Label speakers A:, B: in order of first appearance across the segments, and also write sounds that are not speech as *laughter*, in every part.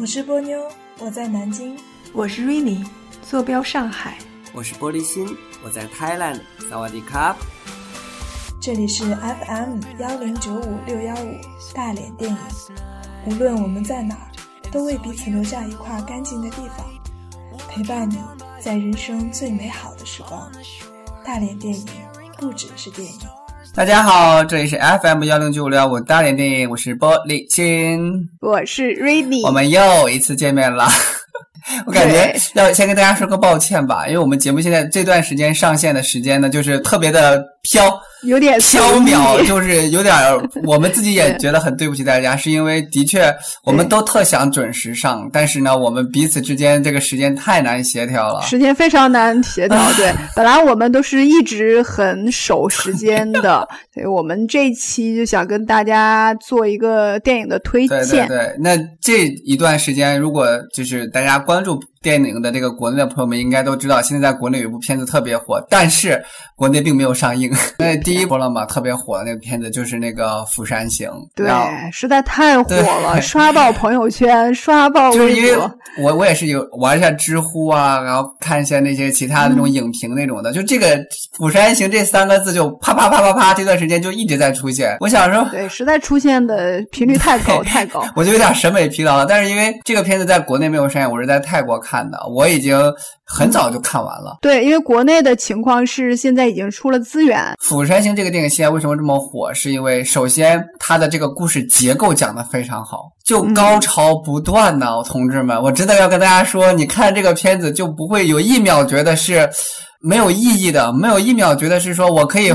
A: 我是波妞，我在南京；
B: 我是 Rainy，坐标上海；
C: 我是玻璃心，我在 Thailand。萨瓦迪卡！
A: 这里是 FM 幺零九五六幺五大连电影。无论我们在哪儿，都为彼此留下一块干净的地方，陪伴你在人生最美好的时光。大连电影不只是电影。
C: 大家好，这里是 FM 幺零九五六幺五大连电影，我是玻璃心，
B: 我是 Rainy，
C: 我们又一次见面了。*laughs* 我感觉要先跟大家说个抱歉吧，因为我们节目现在这段时间上线的时间呢，就是特别的飘。
B: 有点 *laughs*
C: 飘渺，就是有点，我们自己也觉得很对不起大家，是因为的确我们都特想准时上，但是呢，我们彼此之间这个时间太难协调了，
B: 时间非常难协调。对，*laughs* 本来我们都是一直很守时间的，*laughs* 所以我们这一期就想跟大家做一个电影的推
C: 荐。对对对，那这一段时间，如果就是大家关注。电影的这个国内的朋友们应该都知道，现在在国内有一部片子特别火，但是国内并没有上映。*laughs* 那第一波了嘛，特别火的那个片子就是那个《釜山行》，
B: 对，实在太火了，刷爆朋友圈，刷爆。
C: 就是因为我我也是有玩一下知乎啊，然后看一下那些其他的那种影评那种的，就这个《釜山行》这三个字就啪啪啪啪啪，这段时间就一直在出现。我想说，
B: 对，实在出现的频率太高太高，
C: 我就有点审美疲劳了。但是因为这个片子在国内没有上映，我是在泰国看。看的，我已经很早就看完了。
B: 对，因为国内的情况是现在已经出了资源。
C: 《釜山行》这个电影现在为什么这么火？是因为首先它的这个故事结构讲得非常好，就高潮不断呢，同志们，我真的要跟大家说，你看这个片子就不会有一秒觉得是没有意义的，没有一秒觉得是说我可以。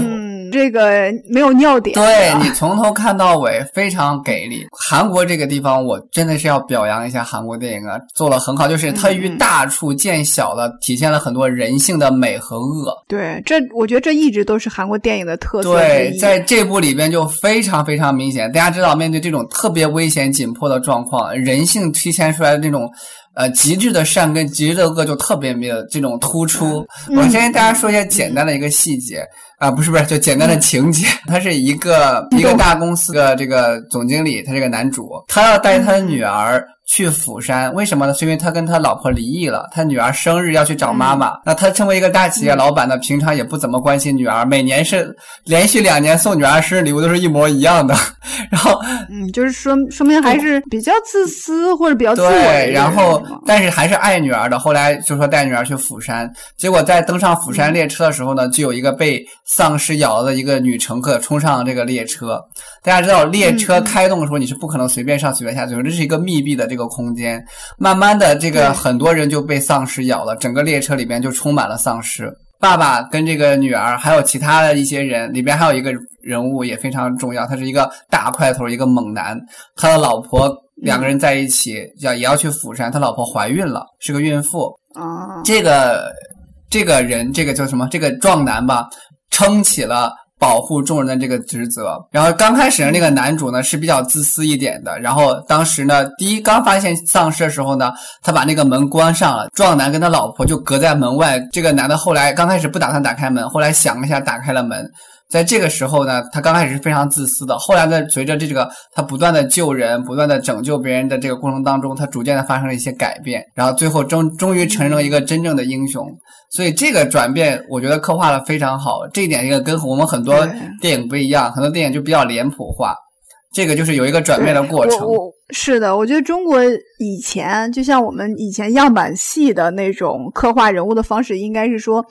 B: 这个没有尿点，
C: 对你从头看到尾非常给力。韩国这个地方，我真的是要表扬一下韩国电影啊，做了很好，就是它于大处见小了，体现了很多人性的美和恶。
B: 对，这我觉得这一直都是韩国电影的特色。
C: 对，在这部里边就非常非常明显。大家知道，面对这种特别危险紧迫的状况，人性体现出来的那种。呃，极致的善跟极致的恶就特别没有这种突出。我先跟大家说一下简单的一个细节啊，不是不是，就简单的情节。他是一个一个大公司的这个总经理，他这个男主，他要带他的女儿。去釜山，为什么呢？是因为他跟他老婆离异了，他女儿生日要去找妈妈。那他成为一个大企业老板呢，平常也不怎么关心女儿，每年是连续两年送女儿生日礼物都是一模一样的。*laughs* 然后，
B: 嗯，就是说说明还是比较自私或者比较自我。
C: 对，然后但是还是爱女儿的。后来就说带女儿去釜山，结果在登上釜山列车的时候呢，就有一个被丧尸咬了的一个女乘客冲上这个列车。大家知道，列车开动的时候你是不可能随便上随便下，最后这是一个密闭的。这个空间，慢慢的，这个很多人就被丧尸咬了，整个列车里边就充满了丧尸。爸爸跟这个女儿，还有其他的一些人，里边还有一个人物也非常重要，他是一个大块头，一个猛男，他的老婆两个人在一起，要也要去釜山，他老婆怀孕了，是个孕妇。
B: 啊，
C: 这个这个人，这个叫什么？这个壮男吧，撑起了。保护众人的这个职责，然后刚开始的那个男主呢是比较自私一点的，然后当时呢，第一刚发现丧尸的时候呢，他把那个门关上了，壮男跟他老婆就隔在门外。这个男的后来刚开始不打算打开门，后来想了一下，打开了门。在这个时候呢，他刚开始是非常自私的，后来呢，随着这个他不断的救人、不断的拯救别人的这个过程当中，他逐渐的发生了一些改变，然后最后终终于成了一个真正的英雄。所以这个转变，我觉得刻画的非常好。这一点一个跟我们很多电影不一样，很多电影就比较脸谱化。这个就是有一个转变的过程。
B: 是的，我觉得中国以前就像我们以前样板戏的那种刻画人物的方式，应该是说，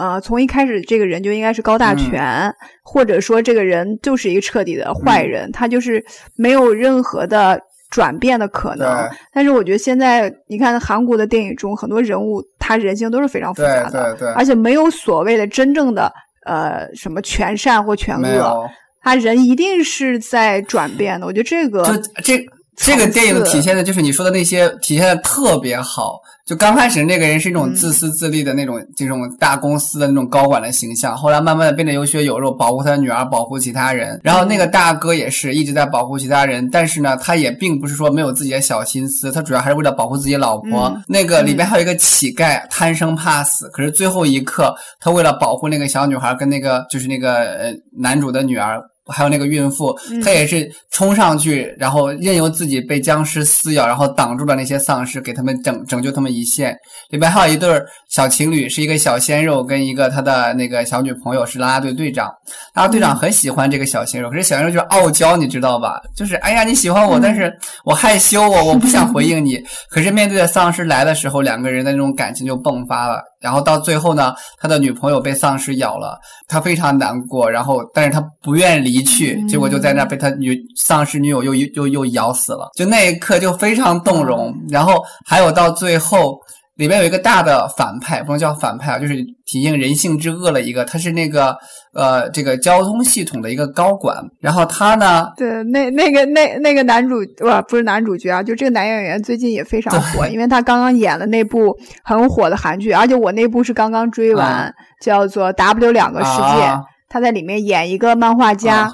B: 呃，从一开始这个人就应该是高大全，或者说这个人就是一个彻底的坏人，他就是没有任何的。转变的可能，但是我觉得现在你看韩国的电影中很多人物，他人性都是非常复杂
C: 的，
B: 而且没有所谓的真正的呃什么全善或全恶，他人一定是在转变的。我觉得这个
C: 就这这个电影体现的就是你说的那些体现的特别好。就刚开始那个人是一种自私自利的那种这种大公司的那种高管的形象，后来慢慢的变得有血有肉，保护他的女儿，保护其他人。然后那个大哥也是一直在保护其他人，但是呢，他也并不是说没有自己的小心思，他主要还是为了保护自己老婆。那个里边还有一个乞丐，贪生怕死，可是最后一刻，他为了保护那个小女孩跟那个就是那个呃男主的女儿。还有那个孕妇，
B: 嗯
C: 她也是冲上去，然后任由自己被僵尸撕咬，然后挡住了那些丧尸，给他们拯拯救他们一线。里边还有一对儿小情侣，是一个小鲜肉跟一个他的那个小女朋友，是啦啦队队长。啦啦队长很喜欢这个小鲜肉，可是小鲜肉就是傲娇，你知道吧？就是哎呀，你喜欢我，但是我害羞，我我不想回应你。*laughs* 可是面对着丧尸来的时候，两个人的那种感情就迸发了。然后到最后呢，他的女朋友被丧尸咬了，他非常难过。然后，但是他不愿离去，结果就在那被他女丧尸女友又又又咬死了。就那一刻就非常动容。然后还有到最后。里面有一个大的反派，不能叫反派啊，就是体现人性之恶了一个，他是那个呃这个交通系统的一个高管，然后他呢，
B: 对，那那个那那个男主不不是男主角啊，就这个男演员最近也非常火，因为他刚刚演了那部很火的韩剧，而且我那部是刚刚追完，
C: 嗯
B: 叫做《W 两个世界》
C: 啊
B: 他在里面演一个漫画家，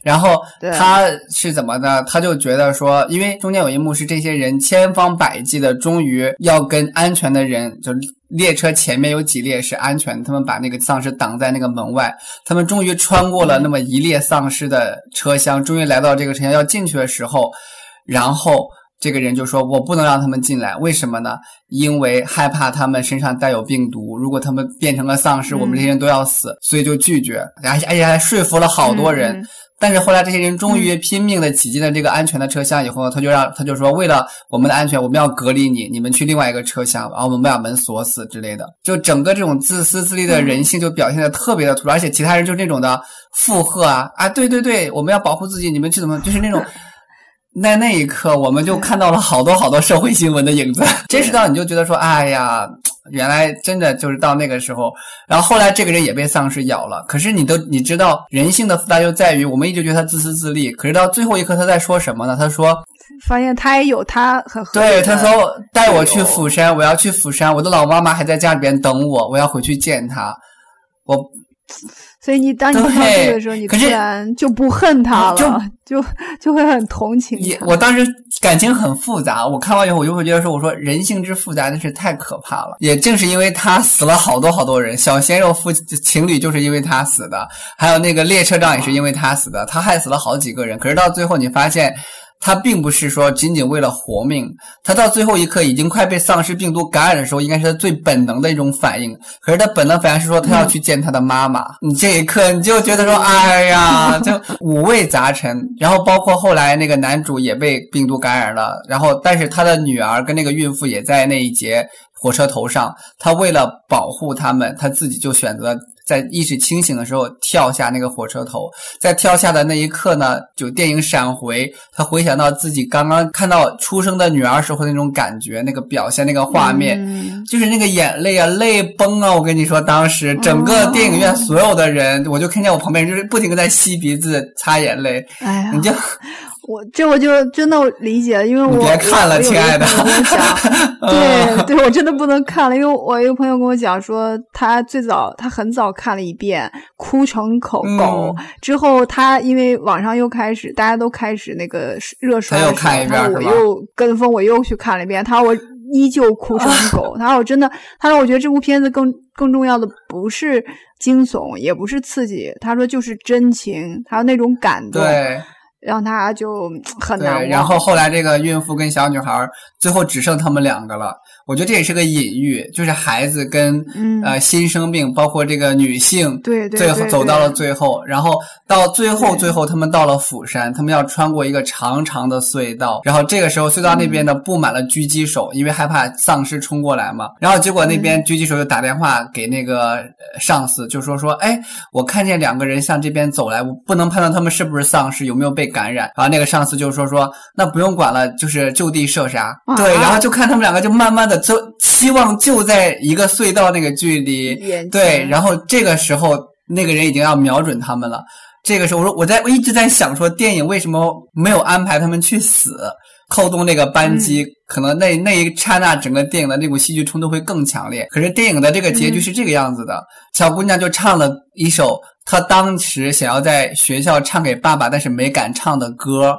C: 然后他是怎么的？他就觉得说，因为中间有一幕是这些人千方百计的，终于要跟安全的人，就列车前面有几列是安全的，他们把那个丧尸挡在那个门外，他们终于穿过了那么一列丧尸的车厢，终于来到这个车厢要进去的时候，然后。这个人就说：“我不能让他们进来，为什么呢？因为害怕他们身上带有病毒，如果他们变成了丧尸，
B: 嗯
C: 我们这些人都要死，所以就拒绝，而且而且还说服了好多人。但是后来这些人终于拼命的挤进了这个安全的车厢以后，他就让他就说，为了我们的安全，我们要隔离你，你们去另外一个车厢，然后我们把门锁死之类的。就整个这种自私自利的人性就表现的特别的突出，而且其他人就是那种的附和啊啊，对对对，我们要保护自己，你们去怎么就是那种。在那一刻，我们就看到了好多好多社会新闻的影子。真实到你就觉得说，哎呀，原来真的就是到那个时候。然后后来这个人也被丧尸咬了，可是你都你知道，人性的复杂就在于，我们一直觉得他自私自利，可是到最后一刻他在说什么呢？他说，
B: 发现他也有他很
C: 对，他说带我去釜山，我要去釜山，我的老妈妈还在家里边等我，我要回去见她。我
B: 所以你当你看到这个的时候，你突然就不恨他了，就 *laughs* 就会很同情
C: 也，
B: 他。
C: 我当时感情很复杂。我看完以后，我就会觉得说，我说人性之复杂真是太可怕了。也正是因为他死了好多好多人，小鲜肉夫情侣就是因为他死的，还有那个列车长也是因为他死的，他害死了好几个人。可是到最后，你发现。他并不是说仅仅为了活命，他到最后一刻已经快被丧尸病毒感染的时候，应该是他最本能的一种反应。可是他本能反应是说他要去见他的妈妈。你这一刻你就觉得说，哎呀，*laughs* 就五味杂陈。然后包括后来那个男主也被病毒感染了，然后但是他的女儿跟那个孕妇也在那一节火车头上，他为了保护他们，他自己就选择。在意识清醒的时候跳下那个火车头，在跳下的那一刻呢，就电影闪回，他回想到自己刚刚看到出生的女儿时候那种感觉，那个表现，那个画面，
B: 嗯
C: 就是那个眼泪啊，泪崩啊！我跟你说，当时整个电影院所有的人，我就看见我旁边人就是不停的在吸鼻子、擦眼泪，
B: 哎呀，
C: 你就 *laughs*
B: 我这我就真的理解，因为我
C: 别看了亲爱的 *laughs*
B: 对对，我真的不能看了，因为我一个朋友跟我讲说，他最早他很早看了一遍，哭成口狗，
C: 嗯
B: 之后他因为网上又开始大家都开始那个热刷
C: 他又看一遍
B: 我又跟风，我又去看了一遍，他说我依旧哭成狗，他说我真的，他说我觉得这部片子更更重要的不是惊悚，也不是刺激，他说就是真情，还有那种感动。
C: 对。
B: 让他就很难
C: 然后后来这个孕妇跟小女孩最后只剩他们两个了。我觉得这也是个隐喻，就是孩子跟、
B: 嗯
C: 呃新生命，包括这个女性，
B: 对对
C: 最后走到了最后，然后到最后最后他们到了釜山，他们要穿过一个长长的隧道，然后这个时候隧道那边呢布满了狙击手，因为害怕丧尸冲过来嘛。然后结果那边狙击手就打电话给那个呃上司，就说说，哎，我看见两个人向这边走来，我不能判断他们是不是丧尸，有没有被感染。然后那个上司就说说，那不用管了，就是就地射杀。
B: 啊
C: 对，然后就看他们两个就慢慢的就希望就在一个隧道那个距离，对，然后这个时候那个人已经要瞄准他们了。这个时候，我说我在我一直在想说，电影为什么没有安排他们去死，扣动那个扳机？
B: 嗯
C: 可能那那一刹那，整个电影的那股戏剧冲突会更强烈。可是电影的这个结局
B: 嗯
C: 是这个样子的：小姑娘就唱了一首她当时想要在学校唱给爸爸，但是没敢唱的歌。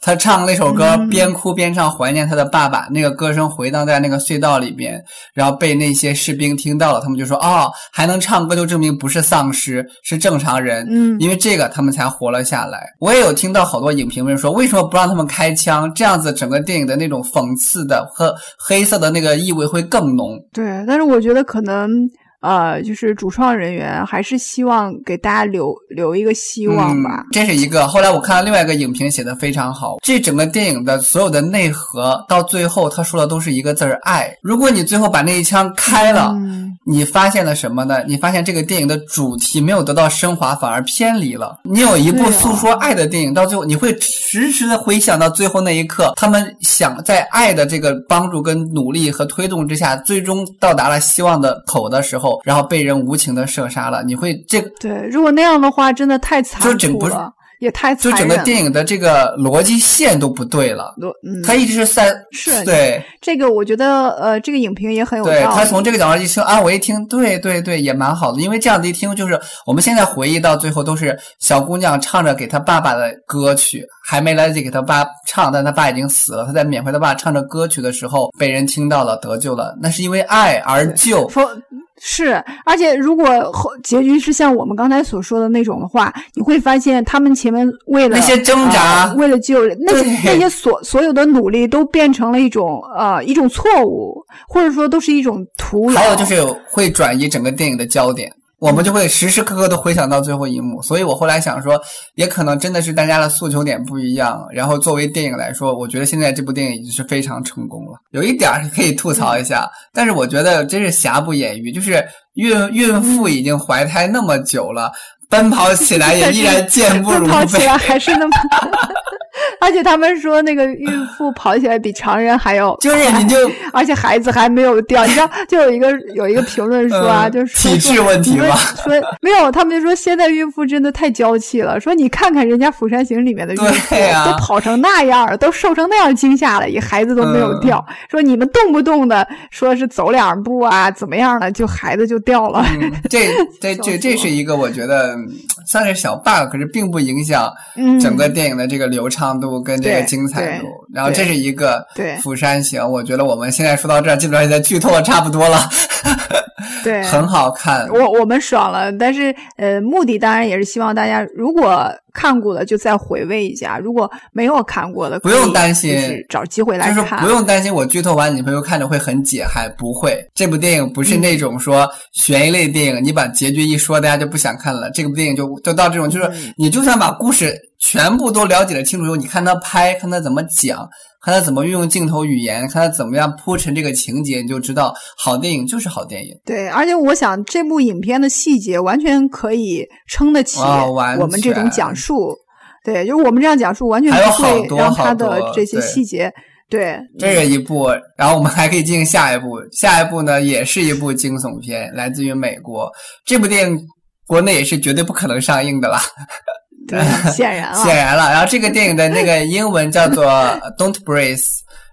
C: 他唱那首歌，
B: 嗯
C: 边哭边唱，怀念他的爸爸。那个歌声回荡在那个隧道里边，然后被那些士兵听到了，他们就说：“哦，还能唱歌，就证明不是丧尸，是正常人。”
B: 嗯
C: 因为这个他们才活了下来。我也有听到好多影评人说，为什么不让他们开枪？这样子整个电影的那种讽刺的和黑色的那个意味会更浓。
B: 对，但是我觉得可能呃，就是主创人员还是希望给大家留留一个希望吧
C: 嗯。这是一个。后来我看到另外一个影评写的非常好，这整个电影的所有的内核到最后他说的都是一个字儿爱。如果你最后把那一枪开了，
B: 嗯
C: 你发现了什么呢？你发现这个电影的主题没有得到升华，反而偏离了。你有一部诉说爱的电影，到最后你会时时的回想到最后那一刻，他们想在爱的这个帮助跟努力和推动之下，最终到达了希望的口的时候，然后被人无情的射杀了。你会这个
B: 对，如果那样的话，真的太残
C: 就整不是
B: 酷了，也太
C: 就。整个电影的这个逻辑线都不对了。他一直是在
B: 是
C: 对
B: 这个，我觉得呃，这个影评也很有道理。
C: 对，他从这个角度一听啊，我一听，对对对，也蛮好的，因为这样子一听，就是我们现在回忆到最后，都是小姑娘唱着给她爸爸的歌曲，还没来得及给她爸唱，但她爸已经死了，她在缅怀她爸唱着歌曲的时候，被人听到了，得救了，那是因为爱而救。
B: 否是，而且如果后结局是像我们刚才所说的那种的话，你会发现他们前面为了
C: 那些挣扎
B: 呃为了救人，那些那些所所有的努力都变成了一种呃一种错误，或者说都是一种徒劳。
C: 还有就是会转移整个电影的焦点。我们就会时时刻刻都回想到最后一幕，所以我后来想说，也可能真的是大家的诉求点不一样。然后作为电影来说，我觉得现在这部电影已经是非常成功了。有一点儿可以吐槽一下，*laughs* 但是我觉得真是瑕不掩瑜，就是孕孕妇已经怀胎那么久了，奔跑起来也依然健步如 *laughs*
B: 奔跑起
C: 飞。
B: 来还是那么，而且他们说那个孕妇跑起来比常人还要
C: 就是你就
B: 而且孩子还没有掉，你知道，就有一个有一个评论说啊，
C: 嗯
B: 就是
C: 体质问题
B: 说
C: 吧
B: 说没有，他们就说现在孕妇真的太娇气了，说你看看人家《釜山行》里面的孕妇、都跑成那样了，都瘦成那样惊吓了，也孩子都没有掉，
C: 嗯
B: 说你们动不动的说是走两步啊，怎么样了，就孩子就掉了。
C: 嗯，这 *laughs* 这这这是一个我觉得嗯算是小 bug，可是并不影响
B: 嗯
C: 整个电影的这个流畅度跟这个精彩度
B: 对。
C: 然后这是一个
B: 对
C: 釜山行，我觉得我们现在说到这儿，基本上已经剧透的差不多了，
B: 对，*laughs*
C: 很好看。
B: 我我们爽了，但是呃，目的当然也是希望大家如果看过了就再回味一下，如果没有看过的，
C: 不用担心
B: 找机会来
C: 就是
B: 看，
C: 不用担心我剧透完，你朋友看着会很解嗨，不会。这部电影不是那种说悬疑类电影，你把结局一说，大家就不想看了。这部电影就就到这种，就是
B: 嗯
C: 你就算把故事全部都了解的清楚以后，你看他拍，看他怎么讲，看他怎么运用镜头语言，看他怎么样铺陈这个情节，你就知道好电影就是好电影。
B: 对，而且我想这部影片的细节完全可以撑得起我们这种讲述。对，就是我们这样讲述，完全
C: 还有
B: 不会
C: 好多
B: 让他的这些细节，对，
C: 这个一部，然后我们还可以进行下一步。下一部呢，也是一部惊悚片，来自于美国。这部电影国内也是绝对不可能上映的了。
B: 对，显然了，*laughs*
C: 显然了。然后这个电影的那个英文叫做 *laughs* “Don't Breathe”，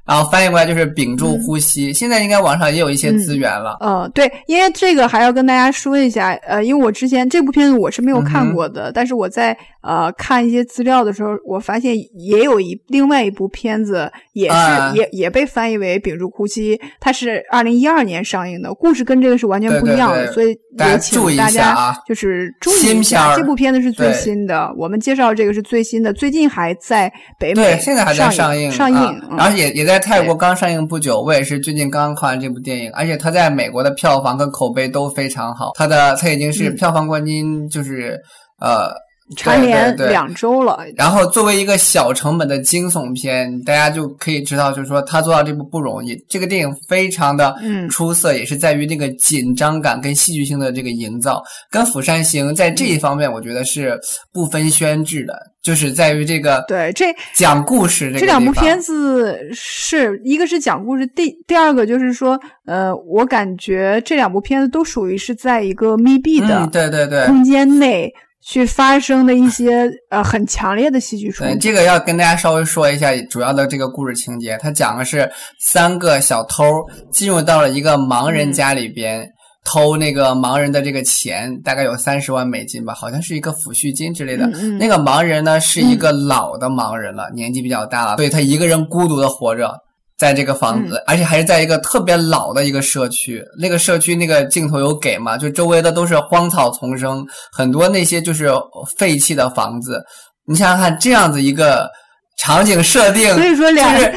C: 然后翻译过来就是“屏住呼吸”。现在应该网上也有一些资源了。
B: 嗯，对，因为这个还要跟大家说一下，呃，因为我之前这部片子我是没有看过的，但是我在呃看一些资料的时候，我发现也有一另外一部片子也是、
C: 啊
B: 也也被翻译为《屏住呼吸》，它是二零一二年上映的，故事跟这个是完全不一样的，
C: 对
B: 所以
C: 大家
B: 也请
C: 注意一下
B: 大家
C: 啊
B: 就是注意
C: 新片
B: 一下，
C: 儿
B: 这部片子是最新的，我们介绍这个是最新的，最近还在北美
C: 对，现在还在
B: 上
C: 映，
B: 上映，
C: 然后也也在泰国刚上映不久。我也是最近刚看完这部电影，而且它在美国的票房跟口碑都非常好。它的它已经是
B: 嗯
C: 票房冠军，就是、呃
B: 蝉联两周了，
C: 然后作为一个小成本的惊悚片，大家就可以知道，就是说他做到这部不容易。这个电影非常的
B: 嗯
C: 出色，也是在于那个紧张感跟戏剧性的这个营造，跟《釜山行》在这一方面，我觉得是不分轩制的，就是在于这个
B: 对这。
C: 讲故事这
B: 这两部片
C: 子，
B: 子是一个是讲故事，第第二个就是说，呃，我感觉这两部片子都属于是在一个密闭的
C: 嗯，对对对。
B: 空间内去发生的一些呃很强烈的戏剧冲
C: 对，
B: 突。
C: 这个要跟大家稍微说一下主要的这个故事情节。它讲的是三个小偷进入到了一个盲人家里边，偷那个盲人的这个钱，大概有三十万美金吧，好像是一个抚恤金之类的。
B: 嗯嗯
C: 那个盲人呢是一个老的盲人了，年纪比较大了，所以他一个人孤独的活着。在这个房子，而且还是在一个特别老的一个社区。那个社区那个镜头有给嘛？就周围的都是荒草丛生，很多那些就是废弃的房子。你想想看，这样子一个场景设定，
B: 所以说两
C: 就是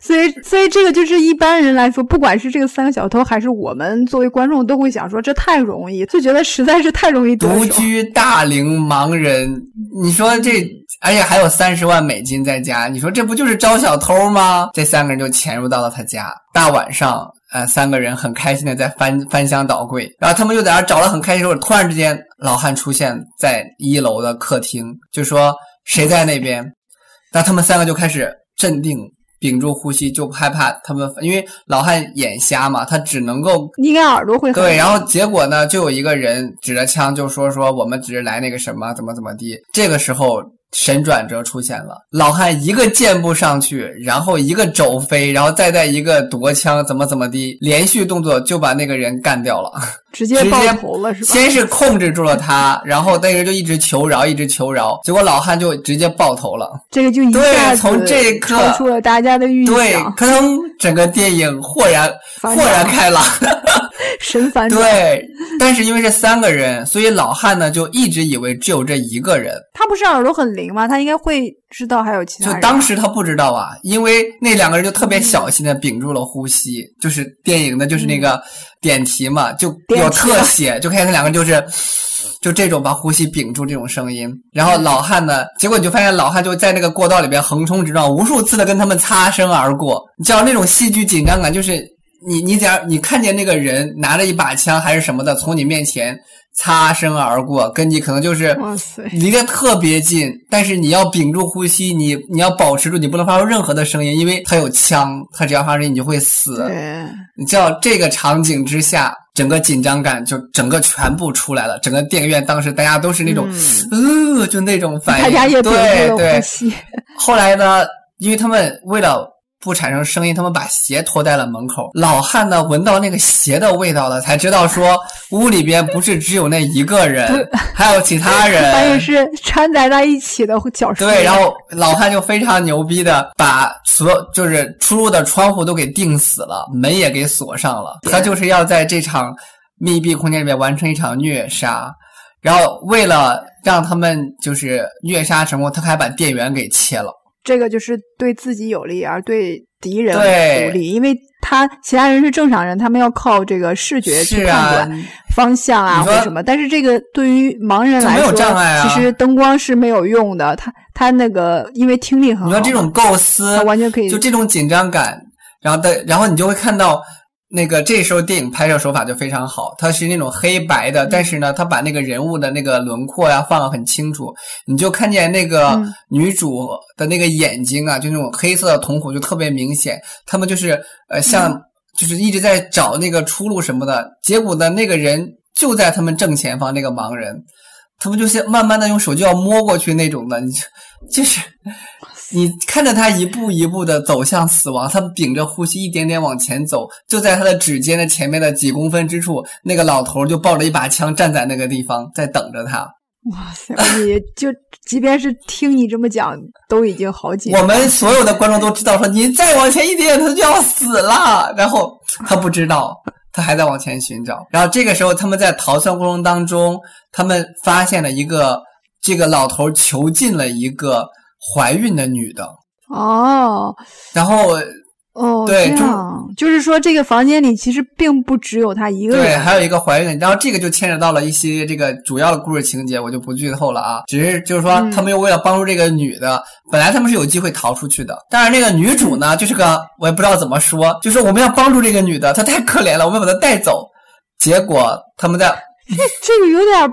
B: 所以，所以这个就是一般人来说，不管是这个三个小偷，还是我们作为观众，都会想说这太容易，就觉得实在是太容易得
C: 独。居大龄盲人，你说这，而且还有三十万美金在家，你说这不就是招小偷吗？这三个人就潜入到了他家，大晚上，呃，三个人很开心的在翻翻箱倒柜，然后他们就在那儿找了很开心的时候，突然之间，老汉出现在一楼的客厅，就说谁在那边？那他们三个就开始镇定。屏住呼吸，就害怕他们，因为老汉眼瞎嘛，他只能够
B: 应该耳朵会
C: 对，然后结果呢，就有一个人指着枪就说说我们只是来那个什么怎么怎么地。这个时候神转折出现了，老汉一个箭步上去，然后一个肘飞，然后再带一个夺枪怎么怎么的，连续动作就把那个人干掉了，*laughs*
B: 直接爆头了是吧？
C: 先是控制住了他，然后那个人就一直求饶，一直求饶，结果老汉就直接爆头了。
B: 这个就一下
C: 对，从这一刻
B: 超出了大家的预
C: 对，*laughs*
B: 想，
C: 可能整个电影豁然豁然开朗。*laughs*
B: 神烦。
C: 对，但是因为是三个人，所以老汉呢就一直以为只有这一个人。
B: 他不是耳朵很灵吗？他应该会知道还有其他
C: 就。当时他不知道啊，因为那两个人就特别小心的屏住了呼吸，就是电影的就是那个点题嘛，就有特写，就看见那两个人就是。就这种把呼吸屏住这种声音，然后老汉呢，结果你就发现老汉就在那个过道里边横冲直撞，无数次的跟他们擦身而过。你知道那种戏剧紧张感，就是你你假如你看见那个人拿着一把枪还是什么的从你面前擦身而过，跟你可能就是离得特别近，但是你要屏住呼吸，你你要保持住，你不能发出任何的声音，因为他有枪，他只要发出声音你就会死。
B: 对，
C: 你知道这个场景之下，整个紧张感就整个全部出来了。整个电影院当时大家都是那种，呃，就那种反应。对对。后来呢，因为他们为了不产生声音，他们把鞋脱在了门口。老汉呢，闻到那个鞋的味道了，才知道说屋里边不是只有那一个人，还有其他人。*laughs*
B: 发现是掺杂在一起的脚声。
C: 对，然后老汉就非常牛逼的把所有就是出入的窗户都给钉死了，门也给锁上了。他就是要在这场密闭空间里面完成一场虐杀。然后为了让他们就是虐杀成功，他还把电源给切了。
B: 这个就是对自己有利，而对敌人
C: 对
B: 不利，因为他其他人是正常人，他们要靠这个视觉去
C: 是
B: 判
C: 啊
B: 断，方向啊或者什么。但是这个对于盲人来说，
C: 啊
B: 其实灯光是没有用的。他他那个因为听力很好，
C: 你说这种构思
B: 他，完全可以
C: 就这种紧张感，然后的，然后你就会看到那个这时候电影拍摄手法就非常好，它是那种黑白的，但是呢，它把那个人物的那个轮廓呀放得很清楚，你就看见那个
B: 嗯
C: 女主的那个眼睛啊，就那种黑色的瞳孔就特别明显，他们就是呃像就是一直在找那个出路什么的，结果呢，那个人就在他们正前方，那个盲人。他们就是慢慢的用手就要摸过去那种的，你就就是你看着他一步一步的走向死亡，他屏着呼吸一点点往前走，就在他的指尖的前面的几公分之处，那个老头就抱着一把枪站在那个地方在等着他。
B: 哇塞！你就即便是听你这么讲，都已经好紧张。
C: 我们所有的观众都知道说，你再往前一点，他就要死了。然后他不知道，他还在往前寻找。然后这个时候，他们在逃窜过程当中，他们发现了一个这个老头囚禁了一个怀孕的女的，
B: 哦
C: 然后
B: 哦，
C: 对就
B: 这样就是说，这个房间里其实并不只有她一个人
C: 对，
B: 人。
C: 还有一个怀孕的，然后这个就牵扯到了一些这个主要的故事情节，我就不剧透了啊。只是就是说，
B: 嗯
C: 他们又为了帮助这个女的，本来他们是有机会逃出去的，但是那个女主呢，就是个我也不知道怎么说，就是我们要帮助这个女的，她太可怜了，我们要把她带走。结果他们在 *laughs*
B: 这个有点儿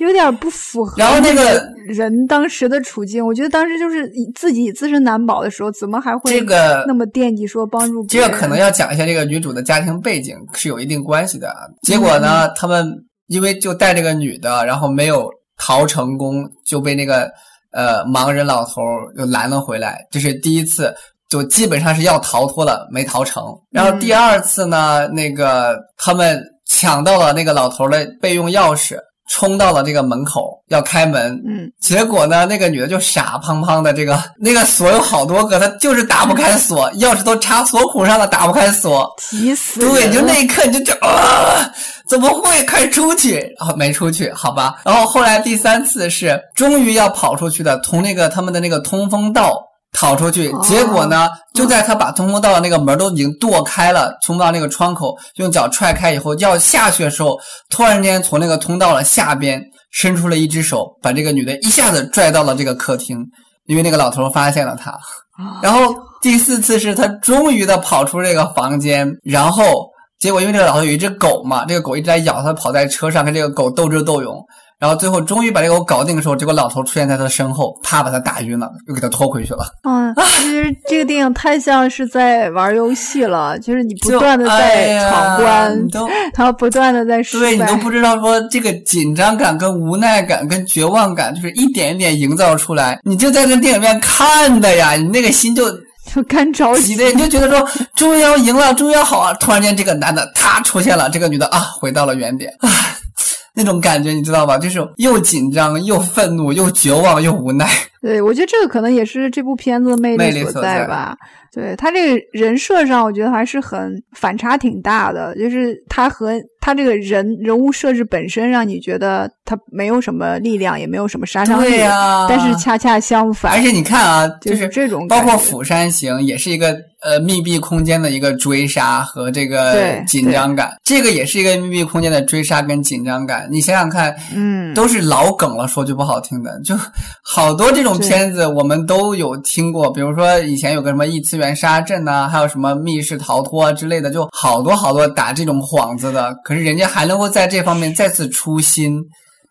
B: 有点儿不符合
C: 然后那个
B: 人当时的处境。我觉得当时就是自己自身难保的时候，怎么还会
C: 这个
B: 那么惦记说帮助
C: 这？个可能要讲一下这个女主的家庭背景是有一定关系的。结果呢，他们因为就带这个女的，然后没有逃成功，就被那个呃盲人老头又拦了回来。这是第一次，就基本上是要逃脱了，没逃成。然后第二次呢，那个他们抢到了那个老头的备用钥匙。冲到了这个门口要开门，
B: 嗯，
C: 结果呢，那个女的就傻胖胖的，这个 *laughs* 那个锁有好多个，她就是打不开锁，*laughs* 钥匙都插锁孔上了，打不开锁，
B: 急死！
C: 对，就那一刻你就觉啊，怎么会？快出去！然后没出去，好吧。然后后来第三次是终于要跑出去的，从那个他们的那个通风道。逃出去，结果呢？就在他把通风道的那个门都已经剁开了，通到那个窗口，用脚踹开以后要下去的时候，突然间从那个通道的下边伸出了一只手，把这个女的一下子拽到了这个客厅，因为那个老头发现了他。然后第四次是他终于的跑出这个房间，然后结果因为这个老头有一只狗嘛，这个狗一直在咬他，跑在车上跟这个狗斗智斗勇。然后最后终于把这个我搞定的时候，结果老头出现在他的身后，啪把他打晕了，又给他拖回去了。
B: 嗯，其实这个电影太像是在玩游戏了，就是你不断的在闯关，然后不断的在失
C: 败，对你都不知道说这个紧张感、跟无奈感、跟绝望感，就是一点一点营造出来。你就在那电影院看的呀，你那个心就
B: 就干着急
C: 的，你就觉得说终于要赢了，终于要好啊。突然间这个男的他出现了，这个女的啊回到了原点。那种感觉你知道吧？就是又紧张又愤怒又绝望又无奈。
B: 对，我觉得这个可能也是这部片子的魅
C: 力
B: 所在吧。对他这个人设上，我觉得还是很反差挺大的。就是他和他这个人人物设置本身，让你觉得他没有什么力量，也没有什么杀伤力。
C: 对
B: 呀，但是恰恰相反。
C: 而且你看啊，就
B: 是这种，
C: 包括《釜山行》也是一个呃密闭空间的一个追杀和这个紧张感。这个也是一个密闭空间的追杀跟紧张感。你想想看，
B: 嗯，
C: 都是老梗了。说句不好听的，就好多这种片子我们都有听过。比如说以前有个什么异次元杀阵呐，还有什么密室逃脱啊之类的，就好多好多打这种幌子的。可是人家还能够在这方面再次出新。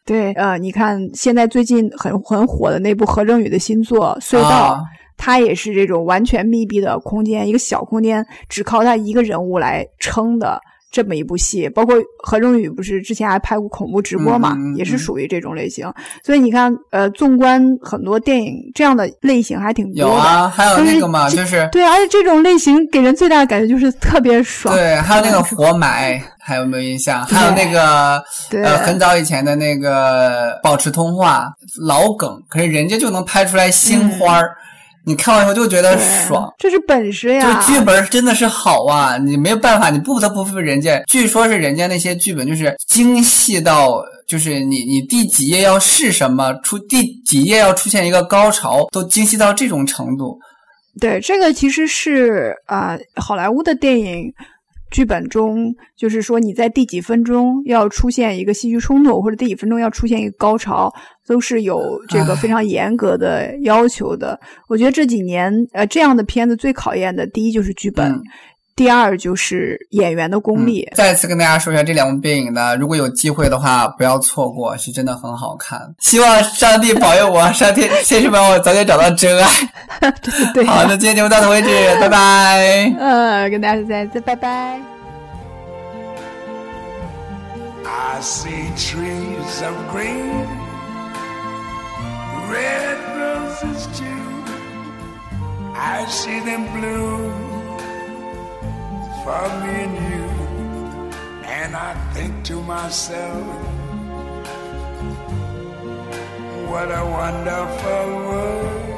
B: 对，呃，你看现在最近很很火的那部何正宇的新作《隧道》，它也是这种完全密闭的空间，一个小空间，只靠他一个人物来撑的。这么一部戏，包括何正宇不是之前还拍过恐怖直播嘛，也是属于这种类型。所以你看，呃，纵观很多电影，这样的类型还挺多的。
C: 有啊，还有那个嘛，就是
B: 对，而且这种类型给人最大的感觉就是特别爽。
C: 对，还有那个活埋，还有没有印象？还有那个呃，很早以前的那个保持通话老梗，可是人家就能拍出来新花儿。你看完以后就觉得爽，
B: 这是本事呀！
C: 就剧本真的是好啊，你没有办法，你不得不服人家。据说是人家那些剧本就是精细到，就是你你第几页要是什么，出第几页要出现一个高潮，都精细到这种程度。
B: 对，这个其实是啊，好莱坞的电影。剧本中就是说，你在第几分钟要出现一个戏剧冲突，或者第几分钟要出现一个高潮，都是有这个非常严格的要求的。我觉得这几年，呃，这样的片子最考验的，第一就是剧本。第二就是演员的功力。
C: 再次跟大家说一下这两部电影呢，如果有机会的话，不要错过，是真的很好看。希望上帝保佑我，上天天使们，我早点找到真爱。*laughs*
B: 对，
C: 好，那今天节目到此为止，拜拜。
B: 嗯，跟大家再再拜拜。*laughs* for me and you. And I think to myself, what a wonderful world.